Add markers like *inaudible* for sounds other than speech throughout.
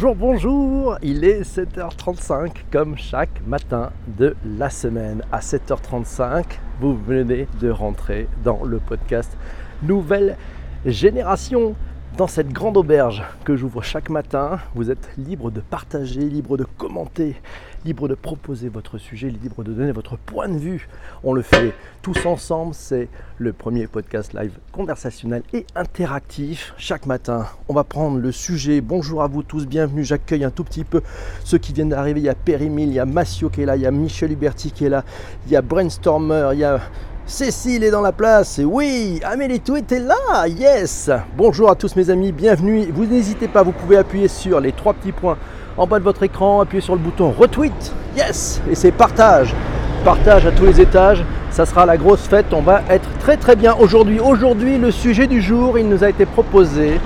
Bonjour, bonjour, il est 7h35 comme chaque matin de la semaine. À 7h35, vous venez de rentrer dans le podcast Nouvelle Génération. Dans cette grande auberge que j'ouvre chaque matin, vous êtes libre de partager, libre de commenter, libre de proposer votre sujet, libre de donner votre point de vue. On le fait tous ensemble, c'est le premier podcast live conversationnel et interactif. Chaque matin, on va prendre le sujet. Bonjour à vous tous, bienvenue. J'accueille un tout petit peu ceux qui viennent d'arriver. Il y a Périmil, il y a Massio qui est là, il y a Michel Huberti qui est là, il y a Brainstormer, il y a Cécile est dans la place, oui, Amélie Tweet est là, yes Bonjour à tous mes amis, bienvenue, vous n'hésitez pas, vous pouvez appuyer sur les trois petits points en bas de votre écran, appuyez sur le bouton retweet, yes. Et c'est partage, partage à tous les étages, ça sera la grosse fête, on va être très très bien. Aujourd'hui. Aujourd'hui, le sujet du jour, il nous a été proposé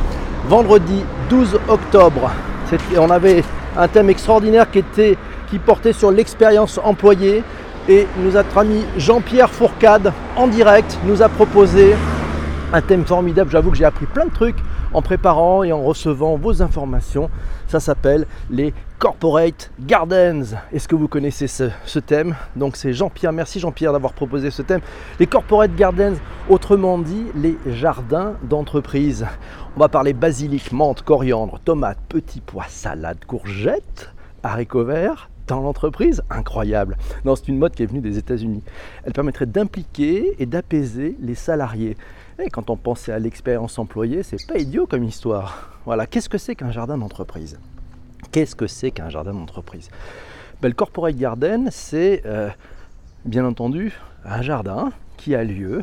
vendredi 12 octobre. On avait un thème extraordinaire qui, était, qui portait sur l'expérience employée. Et notre ami Jean-Pierre Fourcade en direct nous a proposé un thème formidable. J'avoue que j'ai appris plein de trucs en préparant et en recevant vos informations. Ça s'appelle les Corporate Gardens. Est-ce que vous connaissez ce, thème? Donc c'est Jean-Pierre. Merci Jean-Pierre d'avoir proposé ce thème. Les Corporate Gardens, autrement dit les jardins d'entreprise. On va parler basilic, menthe, coriandre, tomates, petits pois, salade, courgettes, haricots verts, dans l'entreprise Incroyable. Non, c'est une mode qui est venue des États-Unis. Elle permettrait d'impliquer et d'apaiser les salariés. Quand on pensait à l'expérience employée, c'est pas idiot comme histoire. Voilà, qu'est-ce que c'est qu'un jardin d'entreprise? Qu'est-ce que c'est qu'un jardin d'entreprise? Ben, Le Corporate Garden, c'est euh, bien entendu un jardin qui a lieu,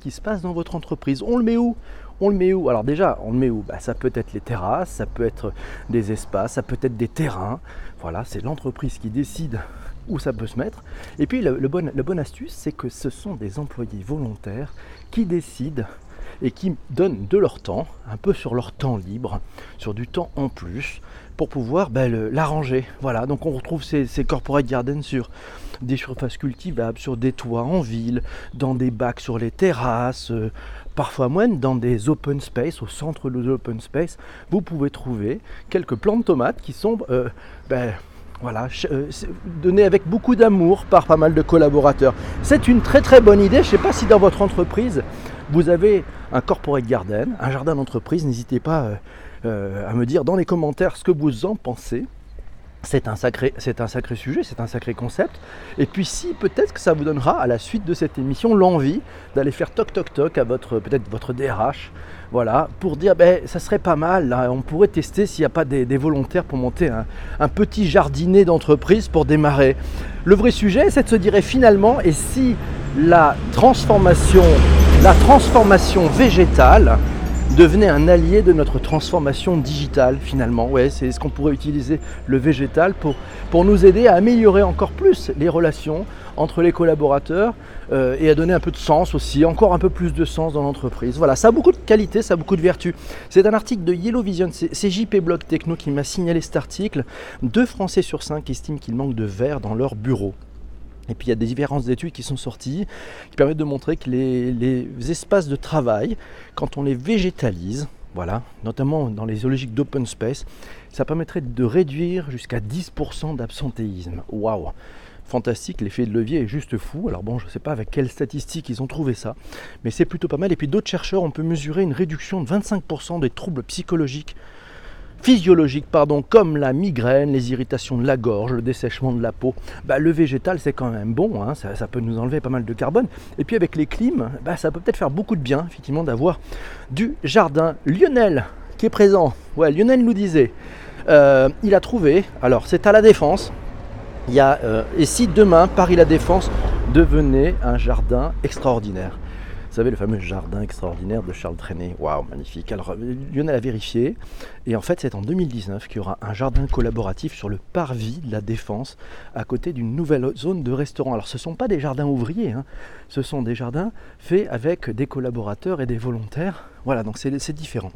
qui se passe dans votre entreprise. On le met où? On le met où? Alors déjà, on le met où? Bah, Ça peut être les terrasses, ça peut être des espaces, ça peut être des terrains. Voilà, c'est l'entreprise qui décide où ça peut se mettre. Et puis le, bon, la bonne astuce, c'est que ce sont des employés volontaires qui décident et qui donnent de leur temps, un peu sur leur temps libre, sur du temps en plus, pour pouvoir ben, l'arranger. Voilà, donc on retrouve ces, corporate gardens sur des surfaces cultivables, sur des toits en ville, dans des bacs sur les terrasses, euh, parfois même dans des open space, au centre de l'open space, vous pouvez trouver quelques plantes de tomates qui sont euh, ben, voilà, euh, données avec beaucoup d'amour par pas mal de collaborateurs. C'est une très très bonne idée. Je ne sais pas si dans votre entreprise, vous avez un corporate garden, un jardin d'entreprise. N'hésitez pas à me dire dans les commentaires ce que vous en pensez. C'est un, sacré, sujet, c'est un sacré concept. Et puis si peut-être que ça vous donnera à la suite de cette émission l'envie d'aller faire toc toc toc à votre peut-être votre DRH, voilà, pour dire ben ça serait pas mal, on pourrait tester s'il n'y a pas des, volontaires pour monter un, un petit jardinet d'entreprise pour démarrer. Le vrai sujet, c'est de se dire finalement, et si la transformation, la transformation végétale devenait un allié de notre transformation digitale finalement. Ouais, c'est ce qu'on pourrait utiliser le végétal pour, pour nous aider à améliorer encore plus les relations entre les collaborateurs euh, et à donner un peu de sens aussi, encore un peu plus de sens dans l'entreprise. Voilà, ça a beaucoup de qualité, ça a beaucoup de vertus. C'est un article de Yellow Vision, c'est JP Blog Techno qui m'a signalé cet article. Deux Français sur cinq estiment qu'il manque de verre dans leur bureau. Et puis il y a des différentes études qui sont sorties qui permettent de montrer que les, espaces de travail, quand on les végétalise, voilà, notamment dans les zoologiques d'open space, ça permettrait de réduire jusqu'à 10% d'absentéisme. Waouh Fantastique, l'effet de levier est juste fou. Alors bon, je ne sais pas avec quelles statistiques ils ont trouvé ça, mais c'est plutôt pas mal. Et puis d'autres chercheurs ont pu mesurer une réduction de 25% des troubles psychologiques physiologiques, pardon, comme la migraine, les irritations de la gorge, le dessèchement de la peau, bah, le végétal c'est quand même bon, hein, ça, peut nous enlever pas mal de carbone. Et puis avec les clims, bah, ça peut peut-être faire beaucoup de bien, effectivement, d'avoir du jardin. Lionel qui est présent, ouais, Lionel nous disait, euh, il a trouvé, alors c'est à la défense, euh, et si demain Paris la Défense devenait un jardin extraordinaire savez, le fameux jardin extraordinaire de Charles Trenet. Waouh, magnifique. Alors, Lionel a vérifié. Et en fait, c'est en 2019 qu'il y aura un jardin collaboratif sur le parvis de la Défense, à côté d'une nouvelle zone de restaurant. Alors, ce ne sont pas des jardins ouvriers, hein. ce sont des jardins faits avec des collaborateurs et des volontaires. Voilà, donc c'est différent.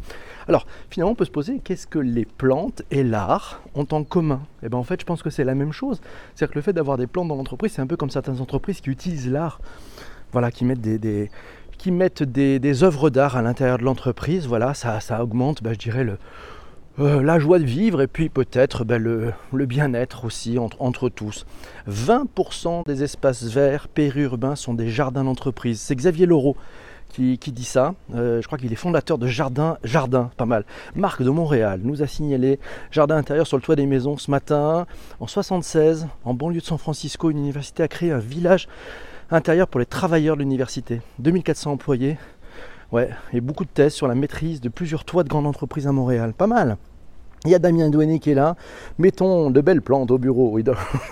Alors, finalement, on peut se poser qu'est-ce que les plantes et l'art ont en commun? Eh bien, en fait, je pense que c'est la même chose. C'est-à-dire que le fait d'avoir des plantes dans l'entreprise, c'est un peu comme certaines entreprises qui utilisent l'art voilà, qui mettent des, qui mettent des, œuvres d'art à l'intérieur de l'entreprise, voilà, ça, augmente, bah, je dirais, euh, la joie de vivre et puis peut-être ben, le, bien-être aussi entre, tous. 20% des espaces verts périurbains sont des jardins d'entreprise. C'est Xavier Laureau qui, dit ça. Euh, je crois qu'il est fondateur de Jardin, Jardin, pas mal. Marc de Montréal nous a signalé jardin intérieur sur le toit des maisons ce matin. En 76, en banlieue de San Francisco, une université a créé un village intérieur pour les travailleurs de l'université. 2400 employés, Ouais, et beaucoup de tests sur la maîtrise de plusieurs toits de grandes entreprises à Montréal. Pas mal. Il y a Damien Douani qui est là. Mettons de belles plantes au bureau. Oui,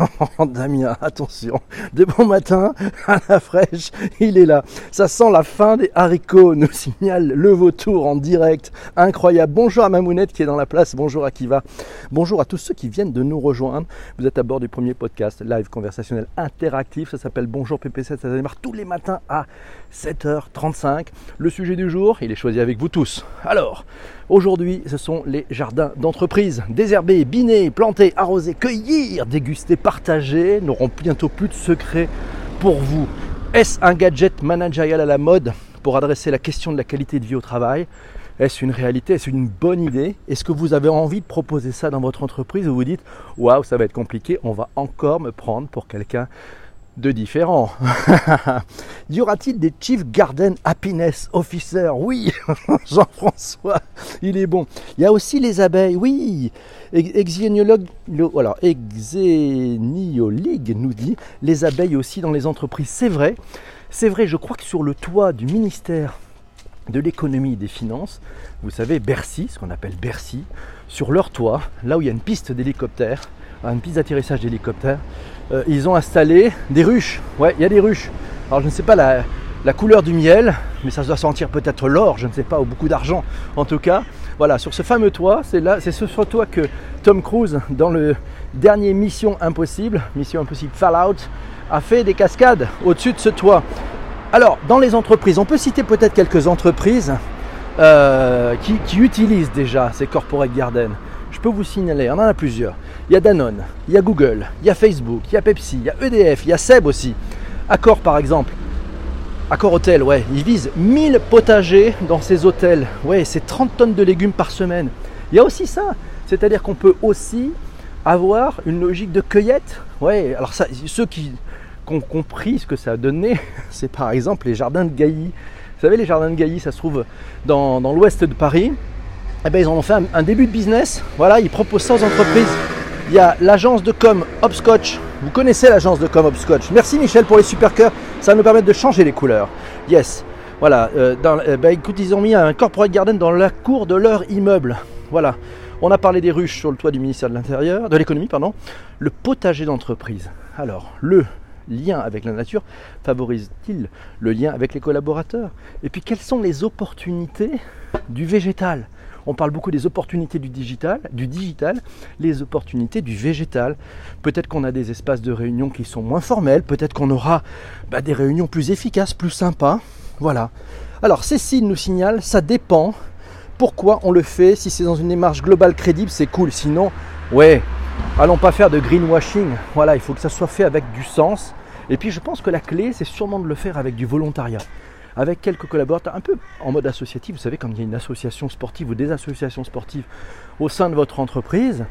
*laughs* Damien, attention. De bon matin, à la fraîche, il est là. Ça sent la fin des haricots, nous *laughs* signale le vautour en direct. Incroyable. Bonjour à Mamounette qui est dans la place. Bonjour à Kiva. Bonjour à tous ceux qui viennent de nous rejoindre. Vous êtes à bord du premier podcast live conversationnel interactif. Ça s'appelle Bonjour PP7. Ça démarre tous les matins à 7h35. Le sujet du jour, il est choisi avec vous tous. Alors, Aujourd'hui, ce sont les jardins d'entreprise. Désherber, biner, planter, arroser, cueillir, déguster, partager n'auront bientôt plus de secrets pour vous. Est-ce un gadget managérial à la mode pour adresser la question de la qualité de vie au travail? Est-ce une réalité? Est-ce une bonne idée? Est-ce que vous avez envie de proposer ça dans votre entreprise? Ou vous dites Waouh, ça va être compliqué, on va encore me prendre pour quelqu'un de différents. *laughs* y aura-t-il des Chief Garden Happiness Officer Oui, *laughs* Jean-François, il est bon. Il y a aussi les abeilles, oui. Exéniologue, Exénioligue nous dit les abeilles aussi dans les entreprises. C'est vrai, c'est vrai, je crois que sur le toit du ministère de l'économie et des finances, vous savez, Bercy, ce qu'on appelle Bercy, sur leur toit, là où il y a une piste d'hélicoptère, une piste d'atterrissage d'hélicoptère, euh, ils ont installé des ruches. Ouais, il y a des ruches. Alors je ne sais pas la, couleur du miel, mais ça doit sentir peut-être l'or, je ne sais pas, ou beaucoup d'argent. En tout cas, voilà, sur ce fameux toit, c'est là, c'est ce toit que Tom Cruise, dans le dernier Mission Impossible, Mission Impossible Fallout, a fait des cascades au-dessus de ce toit. Alors, dans les entreprises, on peut citer peut-être quelques entreprises euh, qui, utilisent déjà ces corporate gardens je peux vous signaler, on en a plusieurs. Il y a Danone, il y a Google, il y a Facebook, il y a Pepsi, il y a EDF, il y a Seb aussi. Accor par exemple. Accor Hôtel, ouais, ils visent 1000 potagers dans ces hôtels. Ouais, c'est 30 tonnes de légumes par semaine. Il y a aussi ça. C'est-à-dire qu'on peut aussi avoir une logique de cueillette. Ouais, alors ça, ceux qui, ont compris ce que ça a donné, *laughs* c'est par exemple les jardins de Gailly. Vous savez, les jardins de Gailly, ça se trouve dans l'ouest de Paris eh ben, ils en ont fait un, début de business. Voilà, ils proposent ça aux entreprises. Il y a l'agence de com Hopscotch. Vous connaissez l'agence de com Hopscotch. Merci Michel pour les super cœurs. Ça va nous permettre de changer les couleurs. Yes. Voilà. Euh, euh, ben, écoute, ils ont mis un corporate garden dans la cour de leur immeuble. Voilà. On a parlé des ruches sur le toit du ministère de l'Intérieur, de l'économie, pardon. Le potager d'entreprise. Alors, le lien avec la nature favorise-t-il le lien avec les collaborateurs? Et puis, quelles sont les opportunités du végétal? On parle beaucoup des opportunités du digital, du les opportunités du végétal. Peut-être qu'on a des espaces de réunion qui sont moins formels, peut-être qu'on aura bah, des réunions plus efficaces, plus sympas. Voilà. Alors Cécile nous signale, ça dépend. Pourquoi on le fait? Si c'est dans une démarche globale crédible, c'est cool. Sinon, ouais, allons pas faire de greenwashing. Voilà, il faut que ça soit fait avec du sens. Et puis je pense que la clé, c'est sûrement de le faire avec du volontariat avec quelques collaborateurs, un peu en mode associatif. Vous savez, quand il y a une association sportive ou des associations sportives au sein de votre entreprise,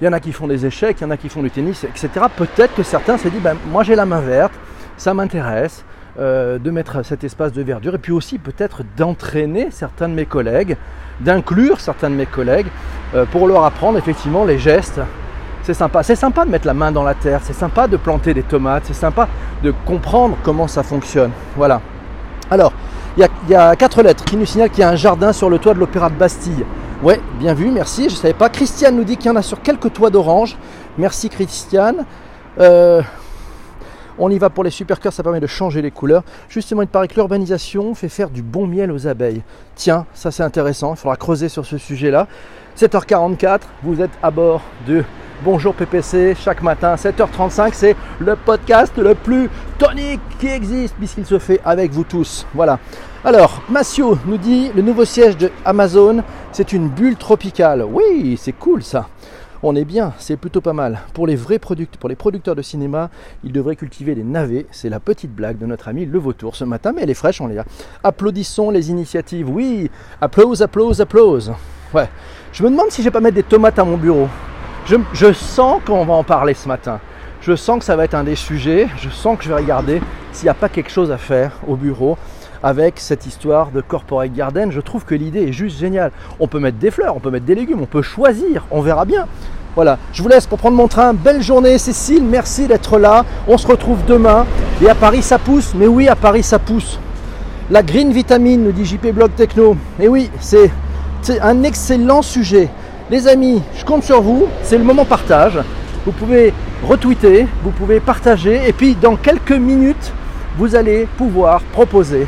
il y en a qui font des échecs, il y en a qui font du tennis, etc. Peut-être que certains se disent, ben, moi j'ai la main verte, ça m'intéresse euh, de mettre cet espace de verdure, et puis aussi peut-être d'entraîner certains de mes collègues, d'inclure certains de mes collègues, euh, pour leur apprendre effectivement les gestes. C'est sympa. C'est sympa de mettre la main dans la terre, c'est sympa de planter des tomates, c'est sympa de comprendre comment ça fonctionne. Voilà. Alors, il y, a quatre lettres qui nous signalent qu'il y a un jardin sur le toit de l'Opéra de Bastille. Ouais, bien vu, merci, je ne savais pas. Christiane nous dit qu'il y en a sur quelques toits d'orange. Merci Christiane. Euh, on y va pour les super cœurs, ça permet de changer les couleurs. Justement, il paraît que l'urbanisation fait faire du bon miel aux abeilles. Tiens, ça c'est intéressant, il faudra creuser sur ce sujet-là. 7h44, vous êtes à bord de Bonjour PPC, chaque matin 7h35, c'est le podcast le plus tonique qui existe puisqu'il se fait avec vous tous. Voilà. Alors, Massio nous dit le nouveau siège de Amazon, c'est une bulle tropicale. Oui, c'est cool ça. On est bien, c'est plutôt pas mal. Pour les vrais producteurs, pour les producteurs de cinéma, ils devraient cultiver des navets. C'est la petite blague de notre ami Le Vautour ce matin, mais elle est fraîche, on les a. Applaudissons les initiatives. Oui, applause, applause, applause. Ouais, Je me demande si je vais pas mettre des tomates à mon bureau. Je, sens qu'on va en parler ce matin. Je sens que ça va être un des sujets. Je sens que je vais regarder s'il n'y a pas quelque chose à faire au bureau avec cette histoire de corporate garden. Je trouve que l'idée est juste géniale. On peut mettre des fleurs, on peut mettre des légumes, on peut choisir, on verra bien. Voilà, je vous laisse pour prendre mon train. Belle journée Cécile, merci d'être là. On se retrouve demain. Et à Paris ça pousse, mais oui à Paris ça pousse. La green vitamine, nous dit JP Blog Techno. Et oui, c'est un excellent sujet. Les amis, je compte sur vous, c'est le moment partage. Vous pouvez retweeter, vous pouvez partager, et puis dans quelques minutes, vous allez pouvoir proposer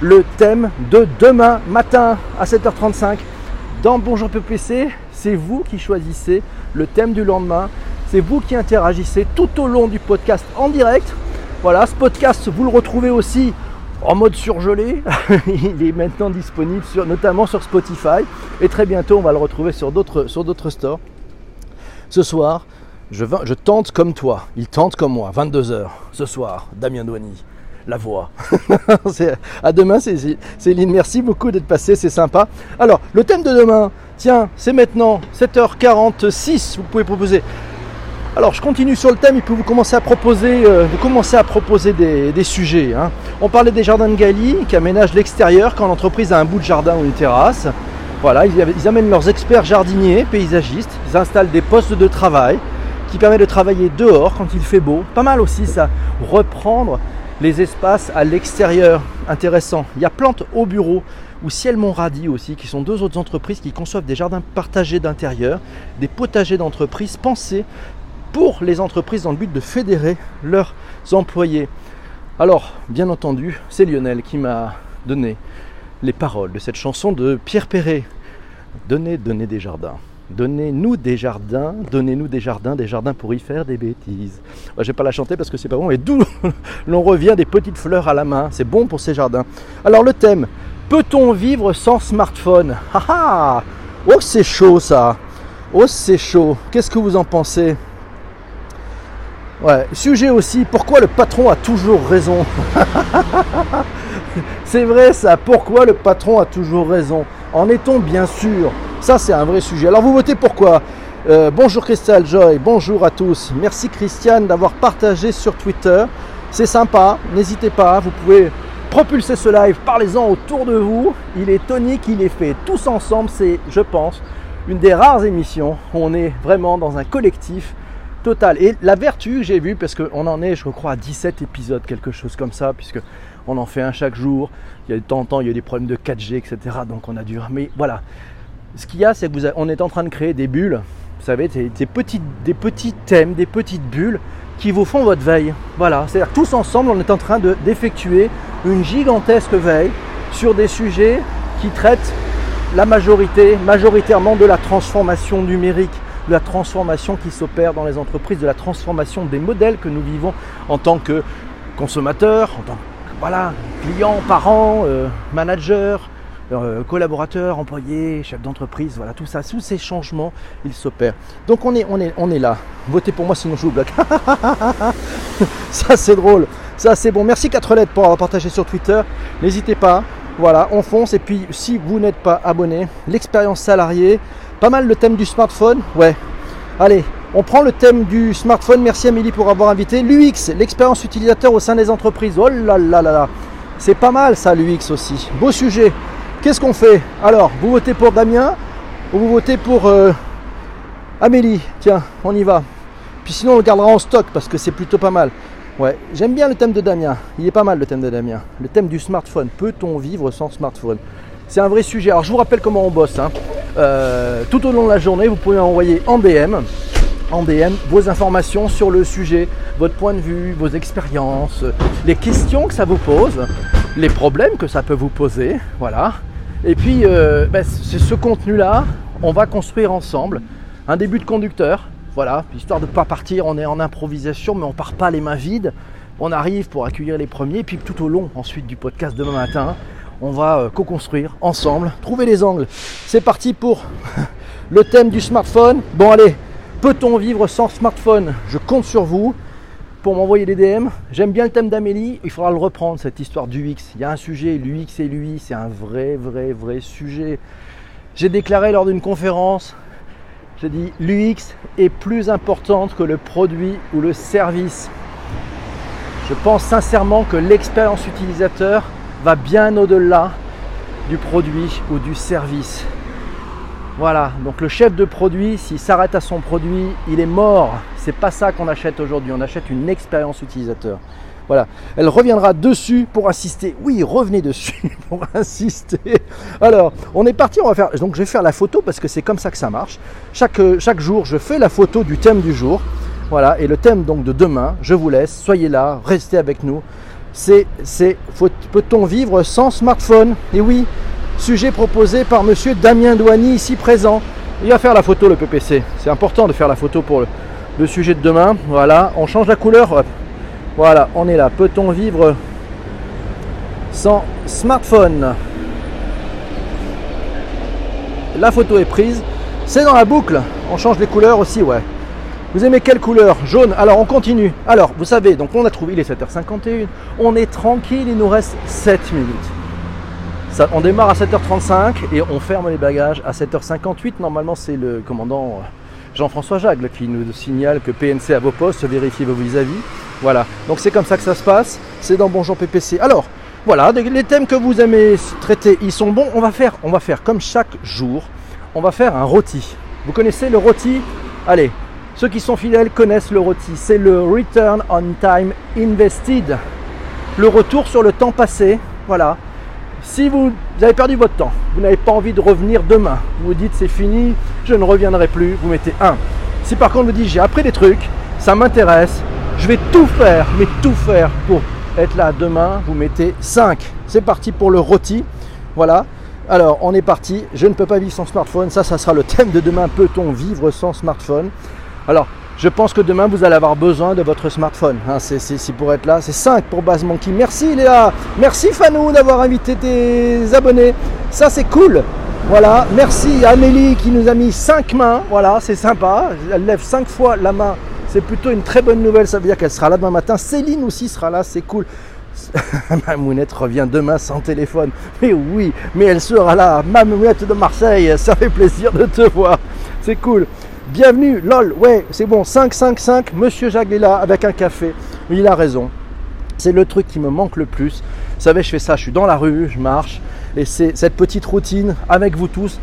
le thème de demain matin à 7h35 dans Bonjour PPC. C'est vous qui choisissez le thème du lendemain. C'est vous qui interagissez tout au long du podcast en direct. Voilà, ce podcast, vous le retrouvez aussi en mode surgelé. *laughs* Il est maintenant disponible notamment sur Spotify. Et très bientôt, on va le retrouver sur d'autres, stores. Ce soir, je, je, tente comme toi. Il tente comme moi. 22h ce soir, Damien Douani. La voix. *laughs* à demain, Céline. Merci beaucoup d'être passé, c'est sympa. Alors, le thème de demain, tiens, c'est maintenant 7h46. Vous pouvez proposer alors je continue sur le thème, il peut vous commencer à proposer, euh, à proposer des, sujets. Hein. On parlait des jardins de Gali qui aménagent l'extérieur quand l'entreprise a un bout de jardin ou une terrasse. Voilà, ils, amènent leurs experts jardiniers, paysagistes, ils installent des postes de travail qui permettent de travailler dehors quand il fait beau. Pas mal aussi ça, reprendre les espaces à l'extérieur. Intéressant. Il y a Plantes au bureau ou Ciel Montradi aussi, qui sont deux autres entreprises qui conçoivent des jardins partagés d'intérieur, des potagers d'entreprise pensés pour les entreprises dans le but de fédérer leurs employés. Alors, bien entendu, c'est Lionel qui m'a donné les paroles de cette chanson de Pierre Perret. Donnez, donnez des jardins. Donnez-nous des jardins, donnez-nous des jardins, des jardins pour y faire des bêtises. Je vais pas la chanter parce que c'est pas bon, et d'où *laughs* l'on revient des petites fleurs à la main. C'est bon pour ces jardins. Alors, le thème Peut-on vivre sans smartphone? Ah ah Oh, c'est chaud ça Oh, c'est chaud. Qu'est-ce que vous en pensez? Ouais, sujet aussi, pourquoi le patron a toujours raison? *laughs* C'est vrai ça, pourquoi le patron a toujours raison? En est-on bien sûr? Ça c'est un vrai sujet. Alors vous votez pourquoi euh, Bonjour Christelle Joy, bonjour à tous. Merci Christiane d'avoir partagé sur Twitter. C'est sympa, n'hésitez pas, vous pouvez propulser ce live, parlez-en autour de vous. Il est tonique, il est fait tous ensemble. C'est, je pense, une des rares émissions où on est vraiment dans un collectif Et la vertu, j'ai vu, parce qu'on en est, je crois, à 17 épisodes, quelque chose comme ça, puisque on en fait un chaque jour. Il y a de temps en temps, il y a des problèmes de 4G, etc. Donc on a dû. Mais voilà. Ce qu'il y a, c'est que on est en train de créer des bulles. Vous savez, des, des, petits thèmes, des petites bulles qui vous font votre veille. Voilà. C'est-à-dire tous ensemble, on est en train d'effectuer une gigantesque veille sur des sujets qui traitent la majorité, majoritairement de la transformation numérique de la transformation qui s'opère dans les entreprises, de la transformation des modèles que nous vivons en tant que consommateurs, en tant que voilà, clients, parents, euh, managers, euh, collaborateurs, employés, chefs d'entreprise, voilà, tout ça, tous ces changements, ils s'opèrent. Donc on est, on, est, on est là. Votez pour moi sinon je vous bloque. *laughs* ça c'est drôle, ça c'est bon. Merci 4 lettres pour avoir partagé sur Twitter. N'hésitez pas, voilà, on fonce. Et puis si vous n'êtes pas abonné, l'expérience salariée, pas mal le thème du smartphone Ouais. Allez, on prend le thème du smartphone. Merci Amélie pour avoir invité. L'UX, l'expérience utilisateur au sein des entreprises. Oh là là là là. C'est pas mal ça l'UX aussi. Beau sujet. Qu'est-ce qu'on fait? Alors, vous votez pour Damien ou vous votez pour euh, Amélie? Tiens, on y va. Puis sinon on le gardera en stock parce que c'est plutôt pas mal. Ouais, j'aime bien le thème de Damien. Il est pas mal le thème de Damien. Le thème du smartphone. Peut-on vivre sans smartphone? C'est un vrai sujet. Alors je vous rappelle comment on bosse. Hein. Euh, tout au long de la journée, vous pouvez envoyer en DM, en DM vos informations sur le sujet, votre point de vue, vos expériences, les questions que ça vous pose, les problèmes que ça peut vous poser. Voilà. Et puis, euh, ben, c'est ce contenu-là, on va construire ensemble un début de conducteur. Voilà, histoire de ne pas partir, on est en improvisation, mais on part pas les mains vides. On arrive pour accueillir les premiers, puis tout au long ensuite du podcast demain matin, on va euh, co-construire ensemble, trouver les angles. C'est parti pour *laughs* le thème du smartphone. Bon allez, peut-on vivre sans smartphone? Je compte sur vous pour m'envoyer des DM. J'aime bien le thème d'Amélie, il faudra le reprendre, cette histoire du X. Il y a un sujet, l'UX et l'UI, c'est un vrai, vrai, vrai sujet. J'ai déclaré lors d'une conférence, j'ai dit l'UX est plus importante que le produit ou le service. Je pense sincèrement que l'expérience utilisateur va bien au-delà du produit ou du service. Voilà, donc le chef de produit, s'il s'arrête à son produit, il est mort. C'est pas ça qu'on achète aujourd'hui, on achète une expérience utilisateur. Voilà, elle reviendra dessus pour insister. Oui, revenez dessus *laughs* pour insister. Alors, on est parti, on va faire. Donc, je vais faire la photo parce que c'est comme ça que ça marche. Chaque, chaque jour, je fais la photo du thème du jour. Voilà, et le thème donc de demain, je vous laisse, soyez là, restez avec nous. C'est, c'est peut-on vivre sans smartphone? Et oui, sujet proposé par monsieur Damien Douani, ici présent. Il va faire la photo, le PPC. C'est important de faire la photo pour le sujet de demain. Voilà, on change la couleur. Voilà, on est là. Peut-on vivre sans smartphone? La photo est prise. C'est dans la boucle. On change les couleurs aussi, ouais. Vous aimez quelle couleur? Jaune. Alors on continue. Alors, vous savez, donc on a trouvé, il est 7h51. On est tranquille, il nous reste 7 minutes. Ça, on démarre à 7h35 et on ferme les bagages à 7h58. Normalement, c'est le commandant euh, Jean-François Jagle qui nous signale que PNC à vos postes, vérifiez vos vis-à-vis. Voilà, donc c'est comme ça que ça se passe, c'est dans Bonjour PPC. Alors, voilà, les thèmes que vous aimez traiter, ils sont bons. On va faire, on va faire comme chaque jour, on va faire un rôti. Vous connaissez le rôti? Allez, ceux qui sont fidèles connaissent le rôti. C'est le Return on Time Invested. Le retour sur le temps passé. Voilà. Si vous avez perdu votre temps, vous n'avez pas envie de revenir demain, vous vous dites c'est fini, je ne reviendrai plus, vous mettez 1. Si par contre vous dites j'ai appris des trucs, ça m'intéresse, je vais tout faire, mais tout faire pour être là demain, vous mettez 5. C'est parti pour le rôti. Voilà. Alors, on est parti. Je ne peux pas vivre sans smartphone. Ça, ça sera le thème de demain. Peut-on vivre sans smartphone? Alors, je pense que demain, vous allez avoir besoin de votre smartphone. Hein, c'est pour être là. C'est 5 pour Base Monkey. Merci Léa. Merci Fanou d'avoir invité tes abonnés. Ça, c'est cool. Voilà. Merci Amélie qui nous a mis 5 mains. Voilà, c'est sympa. Elle lève 5 fois la main. C'est plutôt une très bonne nouvelle. Ça veut dire qu'elle sera là demain matin. Céline aussi sera là. C'est cool. *laughs* Ma mounette revient demain sans téléphone. Mais oui, mais elle sera là. Ma mounette de Marseille. Ça fait plaisir de te voir. C'est cool. Bienvenue, lol, ouais, c'est bon, 5, 5, 5, Monsieur Jacques est là avec un café. Il a raison. C'est le truc qui me manque le plus. Vous savez, je fais ça, je suis dans la rue, je marche, et c'est cette petite routine avec vous tous.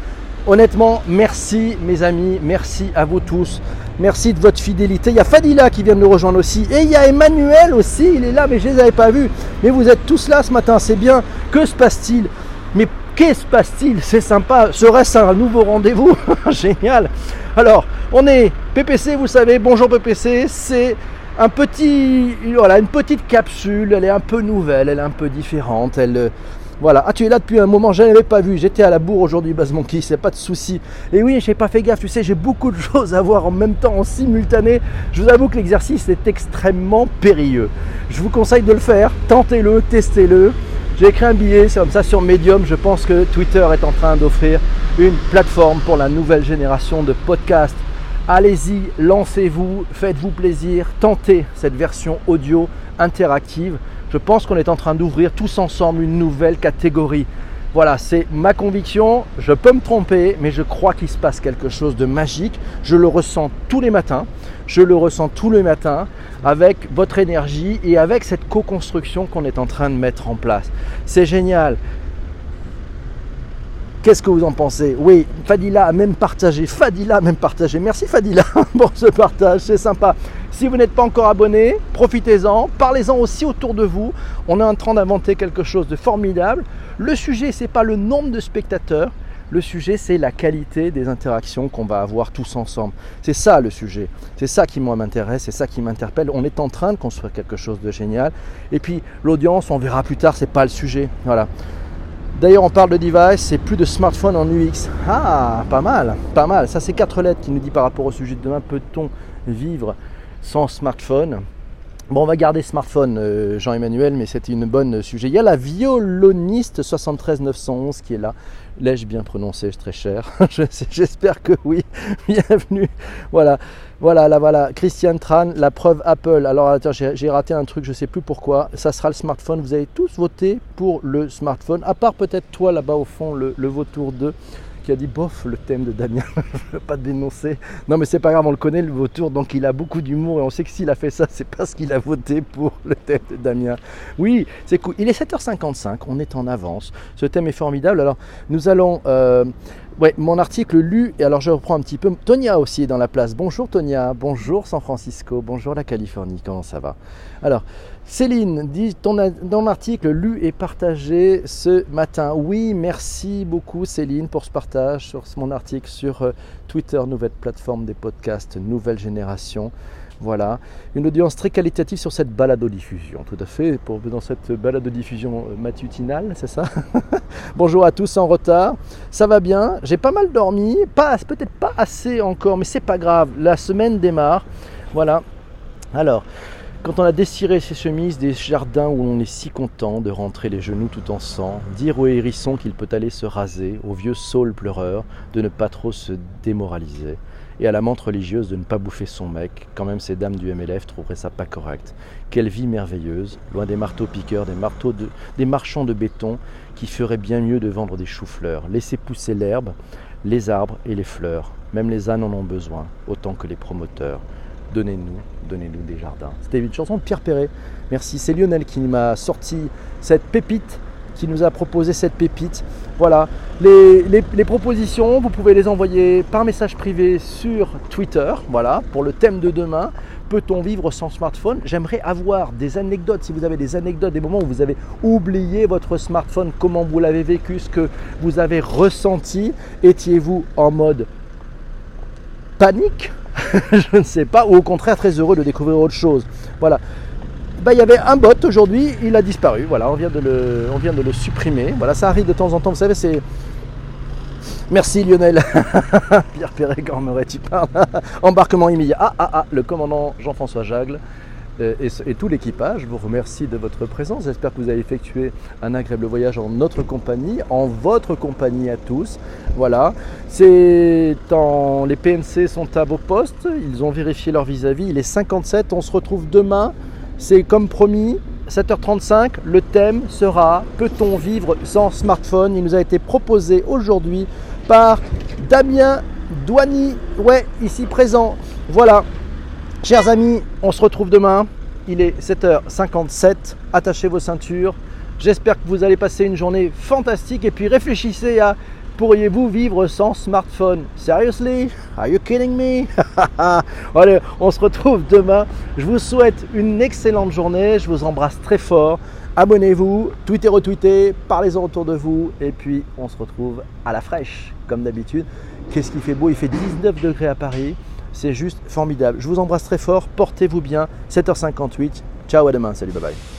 Honnêtement, merci mes amis, merci à vous tous. Merci de votre fidélité. Il y a Fadila qui vient de nous rejoindre aussi. Et il y a Emmanuel aussi, il est là, mais je ne les avais pas vus. Mais vous êtes tous là ce matin, c'est bien. Que se passe-t-il? Mais qu'est-ce se passe-t-il? C'est sympa. Serait-ce un nouveau rendez-vous? *laughs* Génial. Alors, on est PPC, vous savez, bonjour PPC, c'est un petit, voilà, une petite capsule, elle est un peu nouvelle, elle est un peu différente, elle, euh, voilà. Ah, tu es là depuis un moment, je n'avais pas vu, j'étais à la bourre aujourd'hui, Baz Monkey, c'est pas de souci. Et oui, j'ai pas fait gaffe, tu sais, j'ai beaucoup de *laughs* choses à voir en même temps, en simultané. Je vous avoue que l'exercice est extrêmement périlleux. Je vous conseille de le faire, tentez-le, testez-le. J'ai écrit un billet, c'est comme ça sur Medium. Je pense que Twitter est en train d'offrir une plateforme pour la nouvelle génération de podcasts. Allez-y, lancez-vous, faites-vous plaisir, tentez cette version audio interactive. Je pense qu'on est en train d'ouvrir tous ensemble une nouvelle catégorie voilà, c'est ma conviction. Je peux me tromper, mais je crois qu'il se passe quelque chose de magique. Je le ressens tous les matins. Je le ressens tous les matins avec votre énergie et avec cette co-construction qu'on est en train de mettre en place. C'est génial. Qu'est-ce que vous en pensez Oui, Fadila a même partagé. Fadila a même partagé. Merci Fadila *laughs* pour ce partage, c'est sympa. Si vous n'êtes pas encore abonné, profitez-en, parlez-en aussi autour de vous. On est en train d'inventer quelque chose de formidable. Le sujet, ce n'est pas le nombre de spectateurs, le sujet, c'est la qualité des interactions qu'on va avoir tous ensemble. C'est ça le sujet. C'est ça qui moi m'intéresse, c'est ça qui m'interpelle. On est en train de construire quelque chose de génial. Et puis l'audience, on verra plus tard, c'est pas le sujet. Voilà. D'ailleurs, on parle de device, c'est plus de smartphone en UX. Ah, pas mal, pas mal. Ça, c'est quatre lettres qui nous dit par rapport au sujet de demain, peut-on vivre sans smartphone? Bon, on va garder smartphone, euh, Jean-Emmanuel, mais c'était une bonne sujet. Il y a la violoniste 73911 qui est là. L'ai-je bien prononcé, très cher *laughs* J'espère que oui. *laughs* Bienvenue. Voilà. Voilà, là, voilà. Christian Tran, la preuve Apple. Alors, j'ai raté un truc, je ne sais plus pourquoi. Ça sera le smartphone. Vous avez tous voté pour le smartphone, à part peut-être toi là-bas au fond, le, le Vautour 2 qui a dit bof le thème de Damien, *laughs* je ne veux pas dénoncer. Non mais c'est pas grave, on le connaît le vautour, donc il a beaucoup d'humour et on sait que s'il a fait ça, *laughs* c'est parce qu'il a voté pour le thème de Damien. Oui, c'est cool. Il est 7h55, on est en avance. Ce thème est formidable. Alors nous allons... Euh, Ouais, mon article lu, et alors je reprends un petit peu. Tonia aussi est dans la place. Bonjour Tonia, bonjour San Francisco, bonjour la Californie, comment ça va? Alors, Céline dit ton, dans l'article lu et partagé ce matin. Oui, merci beaucoup Céline pour ce partage sur mon article sur euh, Twitter, nouvelle plateforme des podcasts, nouvelle génération. Voilà, une audience très qualitative sur cette balado-diffusion, tout à fait, pour, dans cette balado-diffusion euh, matutinale, c'est ça? *laughs* Bonjour à tous en retard, ça va bien, j'ai pas mal dormi, peut-être pas assez encore, mais c'est pas grave, la semaine démarre, voilà. Alors, quand on a dessiré ses chemises des jardins où on est si content de rentrer les genoux tout en sang, dire au hérisson qu'il peut aller se raser, au vieux saule pleureur de ne pas trop se démoraliser, et à la menthe religieuse de ne pas bouffer son mec, quand même ces dames du MLF trouveraient ça pas correct. Quelle vie merveilleuse, loin des marteaux piqueurs, des, marteaux de, des marchands de béton qui feraient bien mieux de vendre des choux-fleurs. Laissez pousser l'herbe, les arbres et les fleurs. Même les ânes en ont besoin, autant que les promoteurs. Donnez-nous, donnez-nous des jardins. C'était une chanson de Pierre Perret. Merci, c'est Lionel qui m'a sorti cette pépite qui nous a proposé cette pépite. Voilà, les, propositions, vous pouvez les envoyer par message privé sur Twitter, voilà, pour le thème de demain. Peut-on vivre sans smartphone? J'aimerais avoir des anecdotes, si vous avez des anecdotes, des moments où vous avez oublié votre smartphone, comment vous l'avez vécu, ce que vous avez ressenti. Étiez-vous en mode panique? *laughs* Je ne sais pas, ou au contraire très heureux de découvrir autre chose. Voilà. Bah, il y avait un bot aujourd'hui, il a disparu. Voilà, on vient, de le, on vient de le supprimer. Voilà, ça arrive de temps en temps. Vous savez, c'est. Merci Lionel. *laughs* Pierre Perret, Gormeret, tu parles. *laughs* Embarquement immédiat. Ah, ah, ah, le commandant Jean-François Jagle euh, et, tout l'équipage vous remercie de votre présence. J'espère que vous avez effectué un agréable voyage en notre compagnie, en votre compagnie à tous. Voilà. C'est en... Les PNC sont à vos postes. Ils ont vérifié leur vis-à-vis. -vis. Il est 57. On se retrouve demain c'est comme promis, 7h35, le thème sera Peut-on vivre sans smartphone? Il nous a été proposé aujourd'hui par Damien Douani, ouais, ici présent. Voilà, chers amis, on se retrouve demain. Il est 7h57, attachez vos ceintures. J'espère que vous allez passer une journée fantastique et puis réfléchissez à pourriez-vous vivre sans smartphone? Seriously? Are you kidding me? *laughs* Allez, on se retrouve demain. Je vous souhaite une excellente journée. Je vous embrasse très fort. Abonnez-vous, tweetez, retweetez, parlez-en autour de vous. Et puis, on se retrouve à la fraîche, comme d'habitude. Qu'est-ce qui fait beau? Il fait 19 degrés à Paris. C'est juste formidable. Je vous embrasse très fort. Portez-vous bien. 7h58. Ciao, à demain. Salut, bye bye.